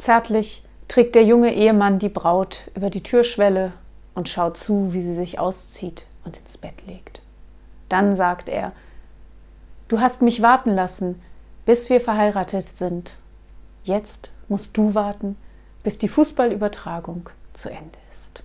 Zärtlich trägt der junge Ehemann die Braut über die Türschwelle und schaut zu, wie sie sich auszieht und ins Bett legt. Dann sagt er, Du hast mich warten lassen, bis wir verheiratet sind. Jetzt musst du warten, bis die Fußballübertragung zu Ende ist.